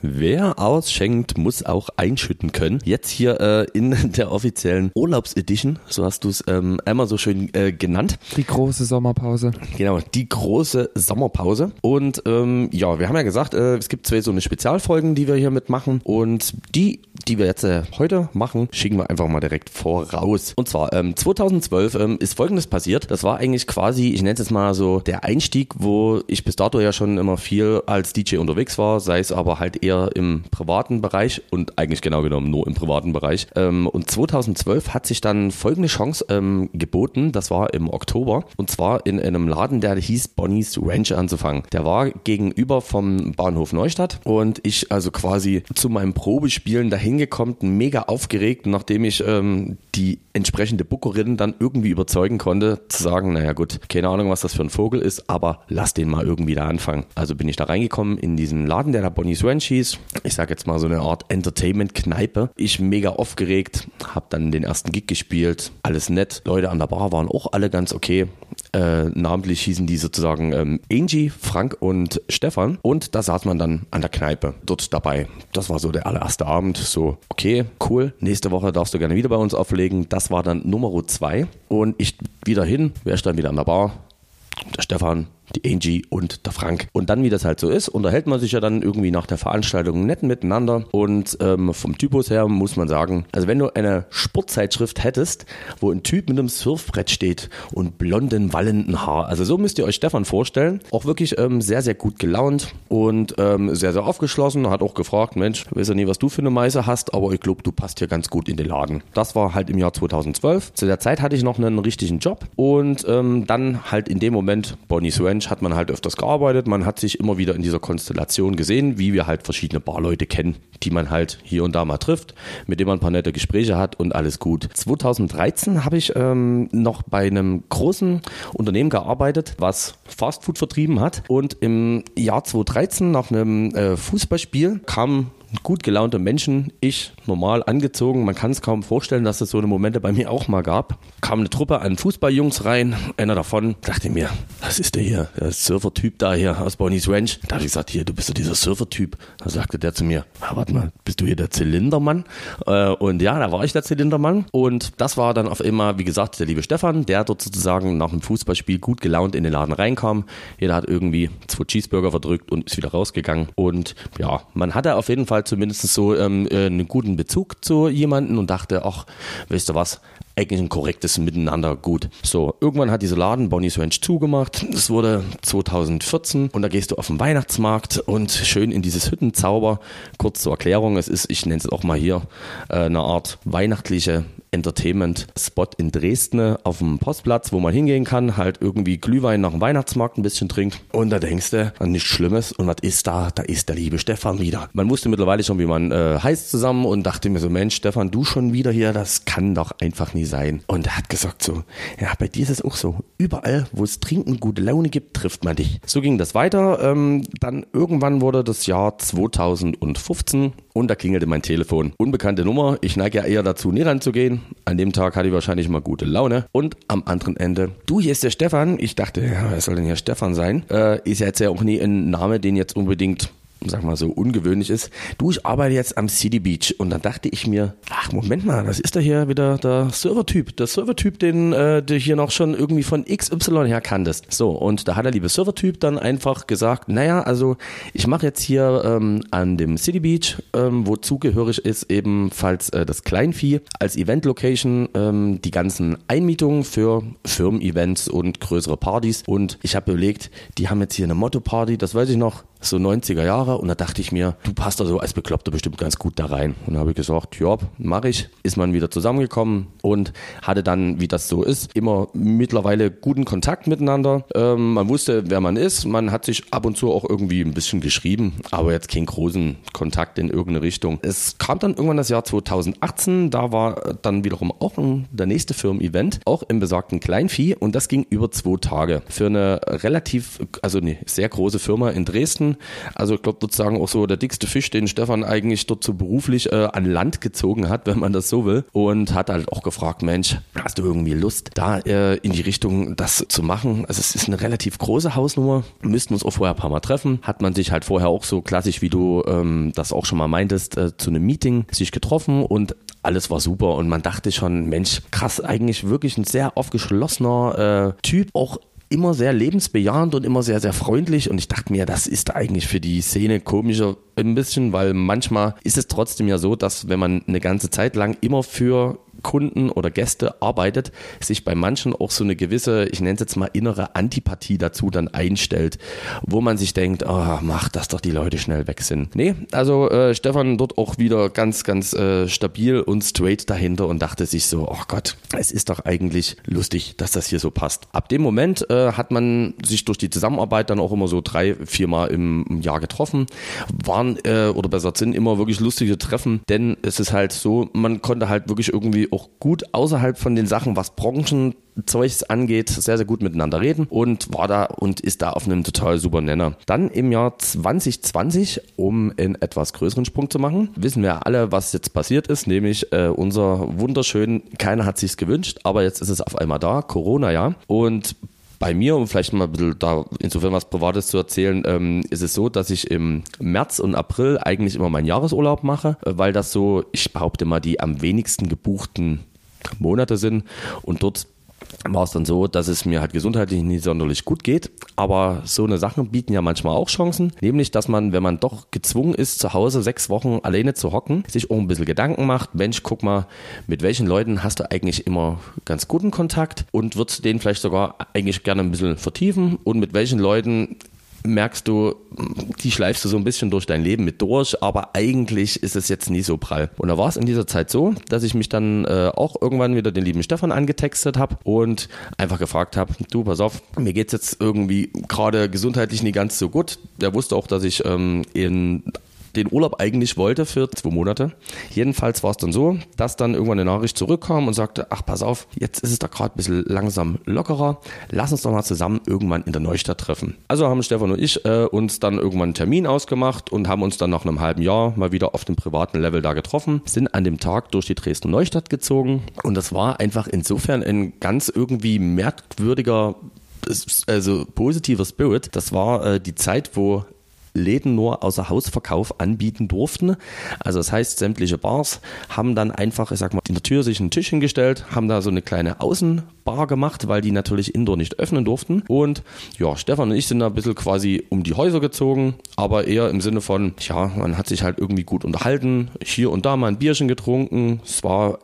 Wer ausschenkt, muss auch einschütten können. Jetzt hier äh, in der offiziellen Urlaubsedition, so hast du es ähm, einmal so schön äh, genannt. Die große Sommerpause. Genau, die große Sommerpause. Und ähm, ja, wir haben ja gesagt, äh, es gibt zwei so eine Spezialfolgen, die wir hier mitmachen. Und die, die wir jetzt äh, heute machen, schicken wir einfach mal direkt voraus. Und zwar ähm, 2012 ähm, ist Folgendes passiert. Das war eigentlich quasi, ich nenne es jetzt mal so der Einstieg, wo ich bis dato ja schon immer viel als DJ unterwegs war, sei es aber halt eher im privaten Bereich und eigentlich genau genommen nur im privaten Bereich. Ähm, und 2012 hat sich dann folgende Chance ähm, geboten, das war im Oktober, und zwar in einem Laden, der hieß Bonnie's Ranch anzufangen. Der war gegenüber vom Bahnhof Neustadt und ich also quasi zu meinem Probespielen dahin gekommen, mega aufgeregt, nachdem ich ähm, die entsprechende Bookerin dann irgendwie überzeugen konnte, zu sagen, naja gut, keine Ahnung, was das für ein Vogel ist, aber lass den mal irgendwie da anfangen. Also bin ich da reingekommen in diesen Laden, der da Bonnie's Ranch hieß. Ich sag jetzt mal so eine Art Entertainment-Kneipe. Ich mega aufgeregt, hab dann den ersten Gig gespielt, alles nett. Leute an der Bar waren auch alle ganz okay. Äh, namentlich hießen die sozusagen ähm, Angie, Frank und Stefan. Und da saß man dann an der Kneipe dort dabei. Das war so der allererste Abend. So, okay, cool. Nächste Woche darfst du gerne wieder bei uns auflegen. Das war dann Nummer zwei. Und ich wieder hin, wer stand wieder an der Bar? Der Stefan, die Angie und der Frank. Und dann, wie das halt so ist, unterhält man sich ja dann irgendwie nach der Veranstaltung nett miteinander. Und ähm, vom Typus her muss man sagen, also wenn du eine Sportzeitschrift hättest, wo ein Typ mit einem Surfbrett steht und blonden, wallenden Haar, also so müsst ihr euch Stefan vorstellen, auch wirklich ähm, sehr, sehr gut gelaunt und ähm, sehr, sehr aufgeschlossen, hat auch gefragt, Mensch, weiß ja nie, was du für eine Meise hast, aber ich glaube, du passt hier ganz gut in den Laden. Das war halt im Jahr 2012. Zu der Zeit hatte ich noch einen richtigen Job und ähm, dann halt in dem Moment Bonnie's Ranch hat man halt öfters gearbeitet. Man hat sich immer wieder in dieser Konstellation gesehen, wie wir halt verschiedene Barleute kennen, die man halt hier und da mal trifft, mit denen man ein paar nette Gespräche hat und alles gut. 2013 habe ich ähm, noch bei einem großen Unternehmen gearbeitet, was Fastfood vertrieben hat. Und im Jahr 2013 nach einem äh, Fußballspiel kam gut gelaunte Menschen, ich normal angezogen. Man kann es kaum vorstellen, dass es so eine Momente bei mir auch mal gab. Kam eine Truppe an Fußballjungs rein. Einer davon dachte mir, was ist der hier? Der Surfer-Typ da hier aus Bonnie's Ranch. Da habe ich gesagt, hier, du bist doch dieser Surfer-Typ. Da sagte der zu mir, ah, warte mal, bist du hier der Zylindermann? Äh, und ja, da war ich der Zylindermann. Und das war dann auf einmal, wie gesagt, der liebe Stefan, der dort sozusagen nach dem Fußballspiel gut gelaunt in den Laden reinkam. Jeder hat irgendwie zwei Cheeseburger verdrückt und ist wieder rausgegangen. Und ja, man hatte auf jeden Fall zumindest so ähm, äh, einen guten Bezug zu jemanden und dachte, ach, weißt du was, eigentlich ein korrektes Miteinander gut. So, irgendwann hat dieser Laden Bonnie's Ranch zugemacht. Das wurde 2014 und da gehst du auf den Weihnachtsmarkt und schön in dieses Hüttenzauber. Kurz zur Erklärung, es ist, ich nenne es auch mal hier, äh, eine Art weihnachtliche Entertainment-Spot in Dresden auf dem Postplatz, wo man hingehen kann, halt irgendwie Glühwein nach dem Weihnachtsmarkt ein bisschen trinkt. Und da denkst du an nichts Schlimmes. Und was ist da? Da ist der liebe Stefan wieder. Man wusste mittlerweile schon, wie man äh, heißt zusammen und dachte mir so, Mensch, Stefan, du schon wieder hier, das kann doch einfach nie sein. Und er hat gesagt so, ja, bei dir ist es auch so. Überall, wo es Trinken gute Laune gibt, trifft man dich. So ging das weiter. Ähm, dann irgendwann wurde das Jahr 2015 und da klingelte mein Telefon. Unbekannte Nummer. Ich neige ja eher dazu, nie ranzugehen. An dem Tag hatte ich wahrscheinlich mal gute Laune. Und am anderen Ende, du, hier ist der Stefan. Ich dachte, ja, wer soll denn hier Stefan sein? Äh, ist jetzt ja auch nie ein Name, den jetzt unbedingt sag mal so, ungewöhnlich ist. Du, ich arbeite jetzt am City Beach und dann dachte ich mir, ach, Moment mal, das ist doch hier wieder der Servertyp. Der Servertyp, den äh, du hier noch schon irgendwie von XY her kanntest. So, und da hat der liebe Servertyp dann einfach gesagt, naja, also ich mache jetzt hier ähm, an dem City Beach, ähm, wo zugehörig ist ebenfalls äh, das Kleinvieh, als Event-Location ähm, die ganzen Einmietungen für Firmen-Events und größere Partys. Und ich habe überlegt, die haben jetzt hier eine Motto-Party, das weiß ich noch, so 90er Jahre und da dachte ich mir, du passt da so als Bekloppter bestimmt ganz gut da rein. Und da habe ich gesagt, ja, mache ich. Ist man wieder zusammengekommen und hatte dann, wie das so ist, immer mittlerweile guten Kontakt miteinander. Ähm, man wusste, wer man ist. Man hat sich ab und zu auch irgendwie ein bisschen geschrieben, aber jetzt keinen großen Kontakt in irgendeine Richtung. Es kam dann irgendwann das Jahr 2018, da war dann wiederum auch ein, der nächste Firmen-Event, auch im besagten Kleinvieh und das ging über zwei Tage. Für eine relativ, also eine sehr große Firma in Dresden gewesen. Also ich glaube sozusagen auch so der dickste Fisch, den Stefan eigentlich dort so beruflich äh, an Land gezogen hat, wenn man das so will. Und hat halt auch gefragt, Mensch, hast du irgendwie Lust, da äh, in die Richtung das zu machen? Also es ist eine relativ große Hausnummer. Müssten uns auch vorher ein paar Mal treffen. Hat man sich halt vorher auch so klassisch, wie du ähm, das auch schon mal meintest, äh, zu einem Meeting sich getroffen und alles war super und man dachte schon, Mensch, krass, eigentlich wirklich ein sehr aufgeschlossener äh, Typ, auch immer sehr lebensbejahend und immer sehr, sehr freundlich. Und ich dachte mir, das ist eigentlich für die Szene komischer ein bisschen, weil manchmal ist es trotzdem ja so, dass wenn man eine ganze Zeit lang immer für Kunden oder Gäste arbeitet, sich bei manchen auch so eine gewisse, ich nenne es jetzt mal innere Antipathie dazu dann einstellt, wo man sich denkt, oh, mach, dass doch die Leute schnell weg sind. Nee, also äh, Stefan dort auch wieder ganz, ganz äh, stabil und straight dahinter und dachte sich so, oh Gott, es ist doch eigentlich lustig, dass das hier so passt. Ab dem Moment äh, hat man sich durch die Zusammenarbeit dann auch immer so drei, viermal im, im Jahr getroffen, waren äh, oder besser sind immer wirklich lustige Treffen, denn es ist halt so, man konnte halt wirklich irgendwie auch gut außerhalb von den Sachen, was Branchenzeugs angeht, sehr, sehr gut miteinander reden und war da und ist da auf einem total super Nenner. Dann im Jahr 2020, um einen etwas größeren Sprung zu machen, wissen wir alle, was jetzt passiert ist, nämlich äh, unser wunderschön, keiner hat sich's gewünscht, aber jetzt ist es auf einmal da, Corona ja. Und bei mir, um vielleicht mal ein bisschen da insofern was Privates zu erzählen, ähm, ist es so, dass ich im März und April eigentlich immer meinen Jahresurlaub mache, äh, weil das so, ich behaupte mal, die am wenigsten gebuchten Monate sind. Und dort war es dann so, dass es mir halt gesundheitlich nicht sonderlich gut geht. Aber so eine Sachen bieten ja manchmal auch Chancen. Nämlich, dass man, wenn man doch gezwungen ist, zu Hause sechs Wochen alleine zu hocken, sich auch ein bisschen Gedanken macht. Mensch, guck mal, mit welchen Leuten hast du eigentlich immer ganz guten Kontakt und würdest den vielleicht sogar eigentlich gerne ein bisschen vertiefen und mit welchen Leuten merkst du, die schleifst du so ein bisschen durch dein Leben mit durch, aber eigentlich ist es jetzt nie so prall. Und da war es in dieser Zeit so, dass ich mich dann äh, auch irgendwann wieder den lieben Stefan angetextet habe und einfach gefragt habe, du, pass auf, mir geht's jetzt irgendwie gerade gesundheitlich nie ganz so gut. Der wusste auch, dass ich ähm, in den Urlaub eigentlich wollte für zwei Monate. Jedenfalls war es dann so, dass dann irgendwann eine Nachricht zurückkam und sagte, ach pass auf, jetzt ist es da gerade ein bisschen langsam lockerer, lass uns doch mal zusammen irgendwann in der Neustadt treffen. Also haben Stefan und ich äh, uns dann irgendwann einen Termin ausgemacht und haben uns dann nach einem halben Jahr mal wieder auf dem privaten Level da getroffen, sind an dem Tag durch die Dresden Neustadt gezogen und das war einfach insofern ein ganz irgendwie merkwürdiger also positiver Spirit. Das war äh, die Zeit, wo Läden nur außer Hausverkauf anbieten durften. Also das heißt, sämtliche Bars haben dann einfach, ich sag mal, in der Tür sich einen Tisch hingestellt, haben da so eine kleine Außenbar gemacht, weil die natürlich indoor nicht öffnen durften. Und ja, Stefan und ich sind da ein bisschen quasi um die Häuser gezogen, aber eher im Sinne von, ja, man hat sich halt irgendwie gut unterhalten, hier und da mal ein Bierchen getrunken. Es war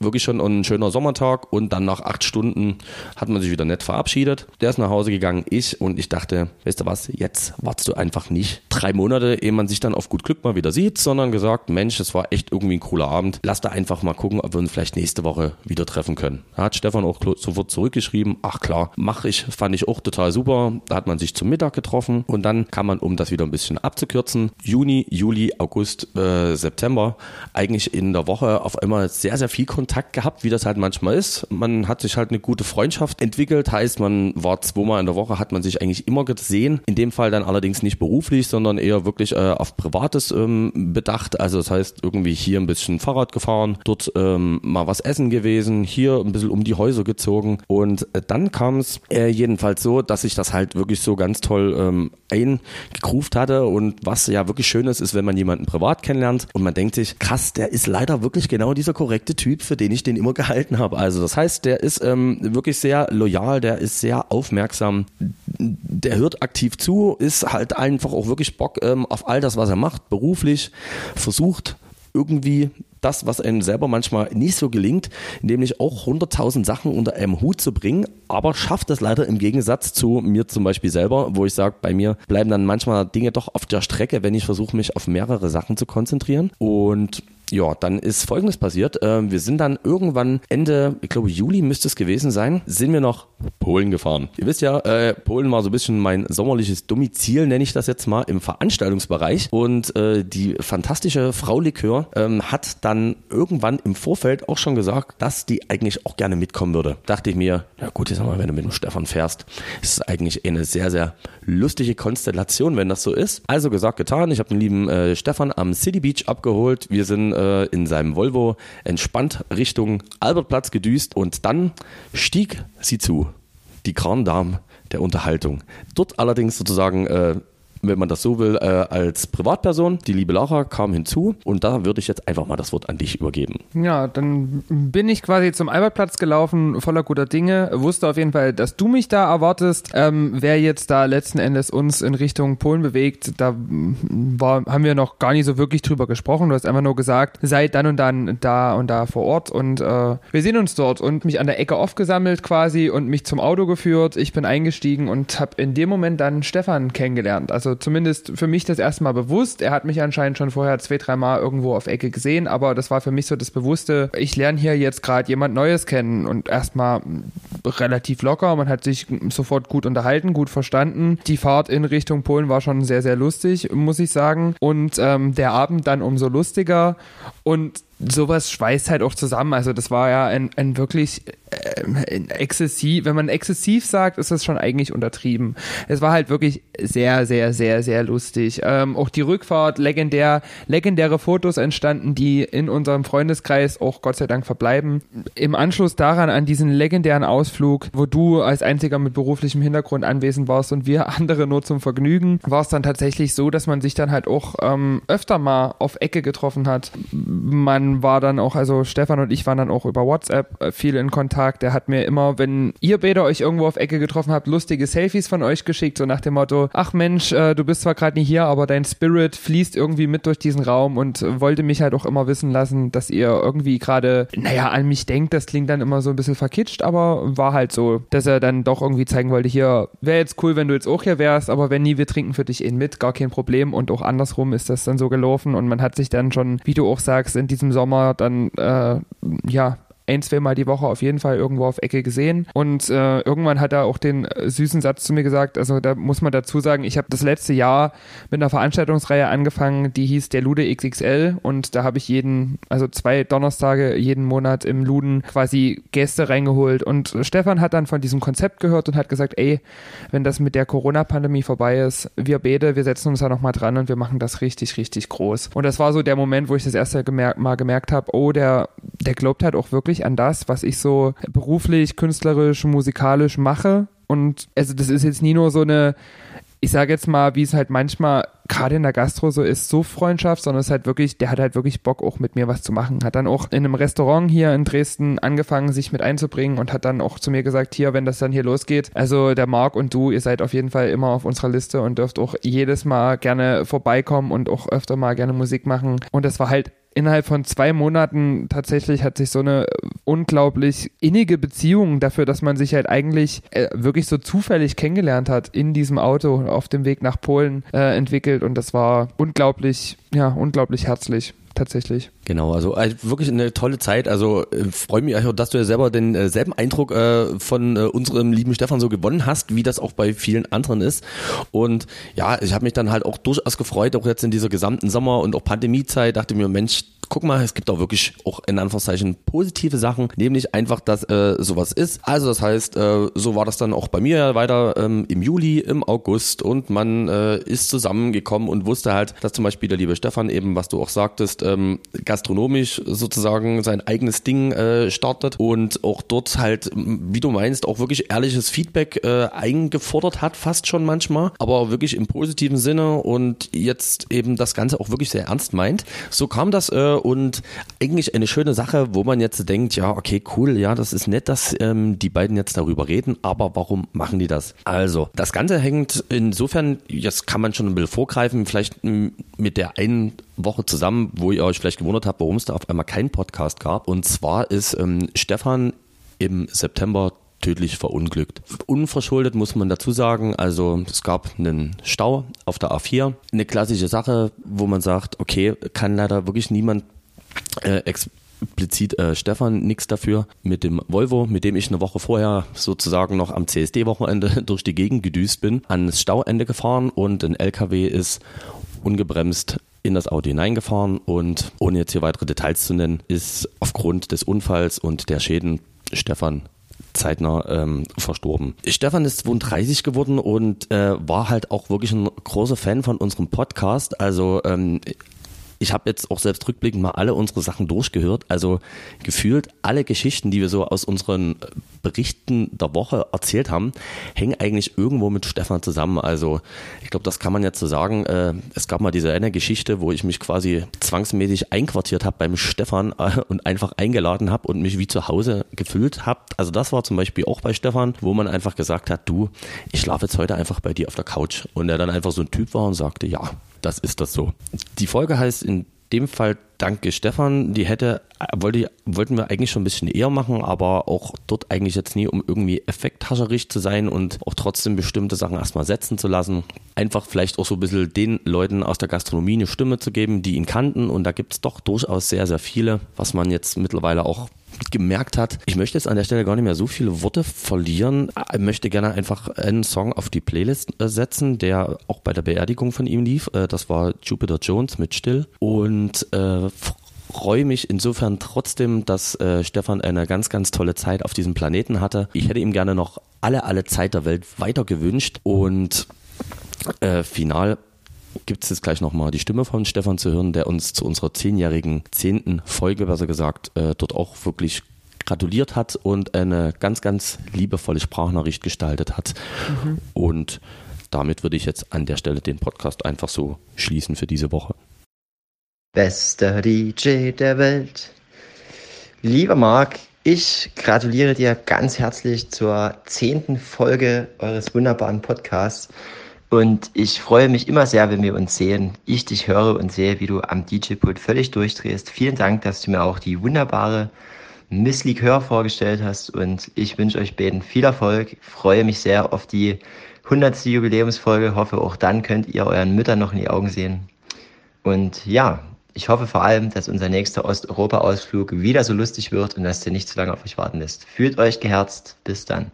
wirklich schon ein schöner Sommertag und dann nach acht Stunden hat man sich wieder nett verabschiedet. Der ist nach Hause gegangen, ich und ich dachte, weißt du was, jetzt wartest du einfach nicht drei Monate, ehe man sich dann auf gut Glück mal wieder sieht, sondern gesagt, Mensch, es war echt irgendwie ein cooler Abend. Lass da einfach mal gucken, ob wir uns vielleicht nächste Woche wieder treffen können. Da hat Stefan auch sofort zurückgeschrieben, ach klar, mach ich, fand ich auch total super. Da hat man sich zum Mittag getroffen und dann kann man, um das wieder ein bisschen abzukürzen, Juni, Juli, August, äh, September eigentlich in der Woche auf einmal sehr, sehr viel Kontakt Kontakt gehabt, wie das halt manchmal ist. Man hat sich halt eine gute Freundschaft entwickelt, heißt, man war zweimal in der Woche, hat man sich eigentlich immer gesehen. In dem Fall dann allerdings nicht beruflich, sondern eher wirklich äh, auf Privates ähm, bedacht. Also das heißt, irgendwie hier ein bisschen Fahrrad gefahren, dort ähm, mal was essen gewesen, hier ein bisschen um die Häuser gezogen. Und äh, dann kam es äh, jedenfalls so, dass sich das halt wirklich so ganz toll ähm, eingegruft hatte. Und was ja wirklich schön ist, ist, wenn man jemanden privat kennenlernt und man denkt sich, krass, der ist leider wirklich genau dieser korrekte Typ, für den ich den immer gehalten habe. Also das heißt, der ist ähm, wirklich sehr loyal, der ist sehr aufmerksam, der hört aktiv zu, ist halt einfach auch wirklich Bock ähm, auf all das, was er macht, beruflich, versucht irgendwie das, was einem selber manchmal nicht so gelingt, nämlich auch 100.000 Sachen unter einem Hut zu bringen, aber schafft das leider im Gegensatz zu mir zum Beispiel selber, wo ich sage, bei mir bleiben dann manchmal Dinge doch auf der Strecke, wenn ich versuche, mich auf mehrere Sachen zu konzentrieren. Und ja, dann ist Folgendes passiert. Äh, wir sind dann irgendwann Ende, ich glaube Juli müsste es gewesen sein, sind wir noch Polen gefahren. Ihr wisst ja, äh, Polen war so ein bisschen mein sommerliches Domizil, nenne ich das jetzt mal, im Veranstaltungsbereich. Und äh, die fantastische Frau Likör ähm, hat dann irgendwann im Vorfeld auch schon gesagt, dass die eigentlich auch gerne mitkommen würde. Dachte ich mir, ja gut, jetzt mal, wenn du mit dem Stefan fährst, ist es eigentlich eine sehr, sehr lustige Konstellation, wenn das so ist. Also gesagt, getan. Ich habe den lieben äh, Stefan am City Beach abgeholt. Wir sind äh, in seinem Volvo entspannt Richtung Albertplatz gedüst und dann stieg sie zu. Die Grand Dame der Unterhaltung. Dort allerdings sozusagen äh, wenn man das so will, äh, als Privatperson. Die liebe Laura kam hinzu und da würde ich jetzt einfach mal das Wort an dich übergeben. Ja, dann bin ich quasi zum Albertplatz gelaufen, voller guter Dinge, wusste auf jeden Fall, dass du mich da erwartest. Ähm, wer jetzt da letzten Endes uns in Richtung Polen bewegt, da war, haben wir noch gar nicht so wirklich drüber gesprochen. Du hast einfach nur gesagt, seid dann und dann da und da vor Ort und äh, wir sehen uns dort und mich an der Ecke aufgesammelt quasi und mich zum Auto geführt. Ich bin eingestiegen und habe in dem Moment dann Stefan kennengelernt. Also also zumindest für mich das erste Mal bewusst. Er hat mich anscheinend schon vorher zwei, drei Mal irgendwo auf Ecke gesehen, aber das war für mich so das Bewusste. Ich lerne hier jetzt gerade jemand Neues kennen und erstmal relativ locker. Man hat sich sofort gut unterhalten, gut verstanden. Die Fahrt in Richtung Polen war schon sehr, sehr lustig, muss ich sagen. Und ähm, der Abend dann umso lustiger. Und sowas schweißt halt auch zusammen. Also das war ja ein, ein wirklich äh, exzessiv, wenn man exzessiv sagt, ist das schon eigentlich untertrieben. Es war halt wirklich sehr, sehr, sehr, sehr lustig. Ähm, auch die Rückfahrt, legendär, legendäre Fotos entstanden, die in unserem Freundeskreis auch Gott sei Dank verbleiben. Im Anschluss daran an diesen legendären Ausflug, wo du als einziger mit beruflichem Hintergrund anwesend warst und wir andere nur zum Vergnügen, war es dann tatsächlich so, dass man sich dann halt auch ähm, öfter mal auf Ecke getroffen hat. Man war dann auch, also Stefan und ich waren dann auch über WhatsApp äh, viel in Kontakt. Der hat mir immer, wenn ihr beide euch irgendwo auf Ecke getroffen habt, lustige Selfies von euch geschickt, so nach dem Motto, ach Mensch, äh, du bist zwar gerade nicht hier, aber dein Spirit fließt irgendwie mit durch diesen Raum und wollte mich halt auch immer wissen lassen, dass ihr irgendwie gerade, naja, an mich denkt. Das klingt dann immer so ein bisschen verkitscht, aber war halt so, dass er dann doch irgendwie zeigen wollte, hier, wäre jetzt cool, wenn du jetzt auch hier wärst, aber wenn nie, wir trinken für dich eh mit, gar kein Problem. Und auch andersrum ist das dann so gelaufen und man hat sich dann schon, wie du auch sagst, in diesem Sommer dann äh, ja ein, zweimal die Woche auf jeden Fall irgendwo auf Ecke gesehen. Und äh, irgendwann hat er auch den äh, süßen Satz zu mir gesagt, also da muss man dazu sagen, ich habe das letzte Jahr mit einer Veranstaltungsreihe angefangen, die hieß der Lude XXL und da habe ich jeden, also zwei Donnerstage jeden Monat im Luden quasi Gäste reingeholt. Und Stefan hat dann von diesem Konzept gehört und hat gesagt, ey, wenn das mit der Corona-Pandemie vorbei ist, wir beide, wir setzen uns da nochmal dran und wir machen das richtig, richtig groß. Und das war so der Moment, wo ich das erste Mal gemerkt habe, oh, der, der glaubt halt auch wirklich an das, was ich so beruflich, künstlerisch, musikalisch mache. Und also das ist jetzt nie nur so eine, ich sage jetzt mal, wie es halt manchmal gerade in der Gastro so ist, so Freundschaft, sondern es ist halt wirklich, der hat halt wirklich Bock auch mit mir was zu machen. Hat dann auch in einem Restaurant hier in Dresden angefangen, sich mit einzubringen und hat dann auch zu mir gesagt, hier, wenn das dann hier losgeht, also der Marc und du, ihr seid auf jeden Fall immer auf unserer Liste und dürft auch jedes Mal gerne vorbeikommen und auch öfter mal gerne Musik machen. Und das war halt innerhalb von zwei Monaten tatsächlich hat sich so eine unglaublich innige Beziehung dafür, dass man sich halt eigentlich äh, wirklich so zufällig kennengelernt hat in diesem Auto auf dem Weg nach Polen äh, entwickelt. Und das war unglaublich, ja, unglaublich herzlich tatsächlich. Genau, also, also wirklich eine tolle Zeit. Also äh, freue mich auch, dass du ja selber denselben äh, Eindruck äh, von äh, unserem lieben Stefan so gewonnen hast, wie das auch bei vielen anderen ist. Und ja, ich habe mich dann halt auch durchaus gefreut, auch jetzt in dieser gesamten Sommer- und auch Pandemiezeit, dachte mir, Mensch, guck mal, es gibt auch wirklich auch in Anführungszeichen positive Sachen, nämlich einfach, dass äh, sowas ist. Also das heißt, äh, so war das dann auch bei mir weiter ähm, im Juli, im August und man äh, ist zusammengekommen und wusste halt, dass zum Beispiel der liebe Stefan eben, was du auch sagtest, ähm, gastronomisch sozusagen sein eigenes Ding äh, startet und auch dort halt, wie du meinst, auch wirklich ehrliches Feedback äh, eingefordert hat, fast schon manchmal, aber wirklich im positiven Sinne und jetzt eben das Ganze auch wirklich sehr ernst meint. So kam das äh, und eigentlich eine schöne Sache, wo man jetzt denkt, ja, okay, cool, ja, das ist nett, dass ähm, die beiden jetzt darüber reden, aber warum machen die das? Also, das Ganze hängt insofern, jetzt kann man schon ein bisschen vorgreifen, vielleicht mit der einen Woche zusammen, wo ihr euch vielleicht gewundert habt, warum es da auf einmal keinen Podcast gab. Und zwar ist ähm, Stefan im September tödlich verunglückt. Unverschuldet muss man dazu sagen, also es gab einen Stau auf der A4. Eine klassische Sache, wo man sagt, okay, kann leider wirklich niemand äh, explizit äh, Stefan nichts dafür mit dem Volvo, mit dem ich eine Woche vorher sozusagen noch am CSD-Wochenende durch die Gegend gedüst bin, ans Stauende gefahren und ein LKW ist ungebremst in das Auto hineingefahren und ohne jetzt hier weitere Details zu nennen, ist aufgrund des Unfalls und der Schäden Stefan zeitnah ähm, verstorben. Stefan ist 32 geworden und äh, war halt auch wirklich ein großer Fan von unserem Podcast. Also ähm, ich habe jetzt auch selbst rückblickend mal alle unsere Sachen durchgehört. Also gefühlt alle Geschichten, die wir so aus unseren Berichten der Woche erzählt haben, hängen eigentlich irgendwo mit Stefan zusammen. Also ich glaube, das kann man jetzt so sagen. Äh, es gab mal diese eine Geschichte, wo ich mich quasi zwangsmäßig einquartiert habe beim Stefan äh, und einfach eingeladen habe und mich wie zu Hause gefühlt habe. Also das war zum Beispiel auch bei Stefan, wo man einfach gesagt hat, du, ich schlafe jetzt heute einfach bei dir auf der Couch. Und er dann einfach so ein Typ war und sagte, ja, das ist das so. Die Folge heißt in dem Fall Danke Stefan. Die hätte, wollte, wollten wir eigentlich schon ein bisschen eher machen, aber auch dort eigentlich jetzt nie, um irgendwie effekthascherig zu sein und auch trotzdem bestimmte Sachen erstmal setzen zu lassen. Einfach vielleicht auch so ein bisschen den Leuten aus der Gastronomie eine Stimme zu geben, die ihn kannten. Und da gibt es doch durchaus sehr, sehr viele, was man jetzt mittlerweile auch gemerkt hat, ich möchte jetzt an der Stelle gar nicht mehr so viele Worte verlieren. Ich möchte gerne einfach einen Song auf die Playlist äh, setzen, der auch bei der Beerdigung von ihm lief. Äh, das war Jupiter Jones mit Still. Und äh, freue mich insofern trotzdem, dass äh, Stefan eine ganz, ganz tolle Zeit auf diesem Planeten hatte. Ich hätte ihm gerne noch alle, alle Zeit der Welt weiter gewünscht und äh, final gibt es jetzt gleich nochmal die Stimme von Stefan zu hören, der uns zu unserer zehnjährigen, zehnten Folge, besser gesagt, äh, dort auch wirklich gratuliert hat und eine ganz, ganz liebevolle Sprachnachricht gestaltet hat. Mhm. Und damit würde ich jetzt an der Stelle den Podcast einfach so schließen für diese Woche. Bester DJ der Welt. Lieber Marc, ich gratuliere dir ganz herzlich zur zehnten Folge eures wunderbaren Podcasts. Und ich freue mich immer sehr, wenn wir uns sehen. Ich dich höre und sehe, wie du am DJ-Pult völlig durchdrehst. Vielen Dank, dass du mir auch die wunderbare Miss Likör vorgestellt hast. Und ich wünsche euch beiden viel Erfolg. Freue mich sehr auf die 100. Jubiläumsfolge. Hoffe, auch dann könnt ihr euren Müttern noch in die Augen sehen. Und ja, ich hoffe vor allem, dass unser nächster Osteuropa-Ausflug wieder so lustig wird und dass der nicht zu lange auf euch warten lässt. Fühlt euch geherzt. Bis dann.